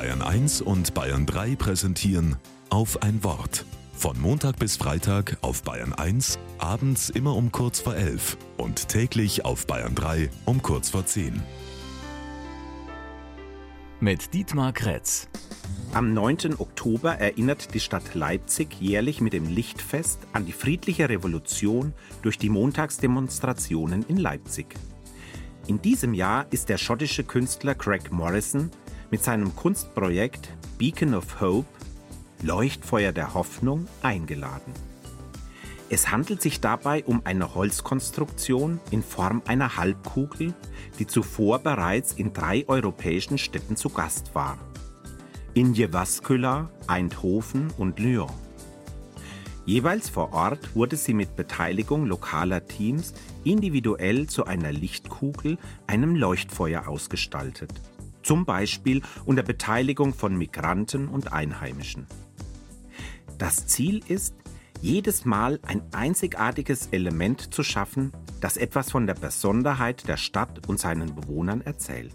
Bayern 1 und Bayern 3 präsentieren auf ein Wort. Von Montag bis Freitag auf Bayern 1, abends immer um kurz vor 11 und täglich auf Bayern 3 um kurz vor 10. Mit Dietmar Kretz. Am 9. Oktober erinnert die Stadt Leipzig jährlich mit dem Lichtfest an die friedliche Revolution durch die Montagsdemonstrationen in Leipzig. In diesem Jahr ist der schottische Künstler Craig Morrison mit seinem Kunstprojekt Beacon of Hope, Leuchtfeuer der Hoffnung, eingeladen. Es handelt sich dabei um eine Holzkonstruktion in Form einer Halbkugel, die zuvor bereits in drei europäischen Städten zu Gast war. In Jyväskylä, Eindhoven und Lyon. Jeweils vor Ort wurde sie mit Beteiligung lokaler Teams individuell zu einer Lichtkugel, einem Leuchtfeuer ausgestaltet zum Beispiel unter Beteiligung von Migranten und Einheimischen. Das Ziel ist, jedes Mal ein einzigartiges Element zu schaffen, das etwas von der Besonderheit der Stadt und seinen Bewohnern erzählt.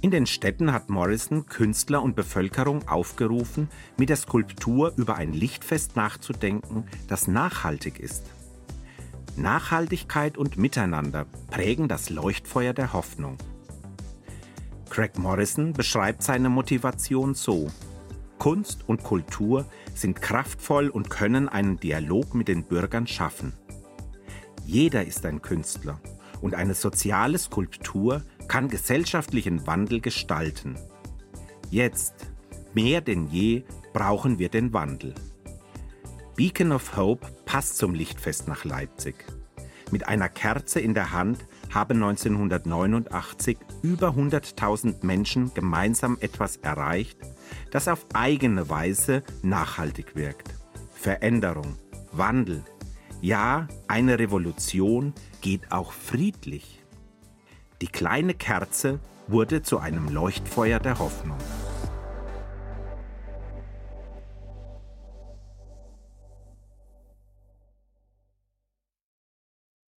In den Städten hat Morrison Künstler und Bevölkerung aufgerufen, mit der Skulptur über ein Lichtfest nachzudenken, das nachhaltig ist. Nachhaltigkeit und Miteinander prägen das Leuchtfeuer der Hoffnung. Craig Morrison beschreibt seine Motivation so. Kunst und Kultur sind kraftvoll und können einen Dialog mit den Bürgern schaffen. Jeder ist ein Künstler und eine soziale Skulptur kann gesellschaftlichen Wandel gestalten. Jetzt, mehr denn je, brauchen wir den Wandel. Beacon of Hope passt zum Lichtfest nach Leipzig. Mit einer Kerze in der Hand haben 1989 über 100.000 Menschen gemeinsam etwas erreicht, das auf eigene Weise nachhaltig wirkt. Veränderung, Wandel, ja, eine Revolution geht auch friedlich. Die kleine Kerze wurde zu einem Leuchtfeuer der Hoffnung.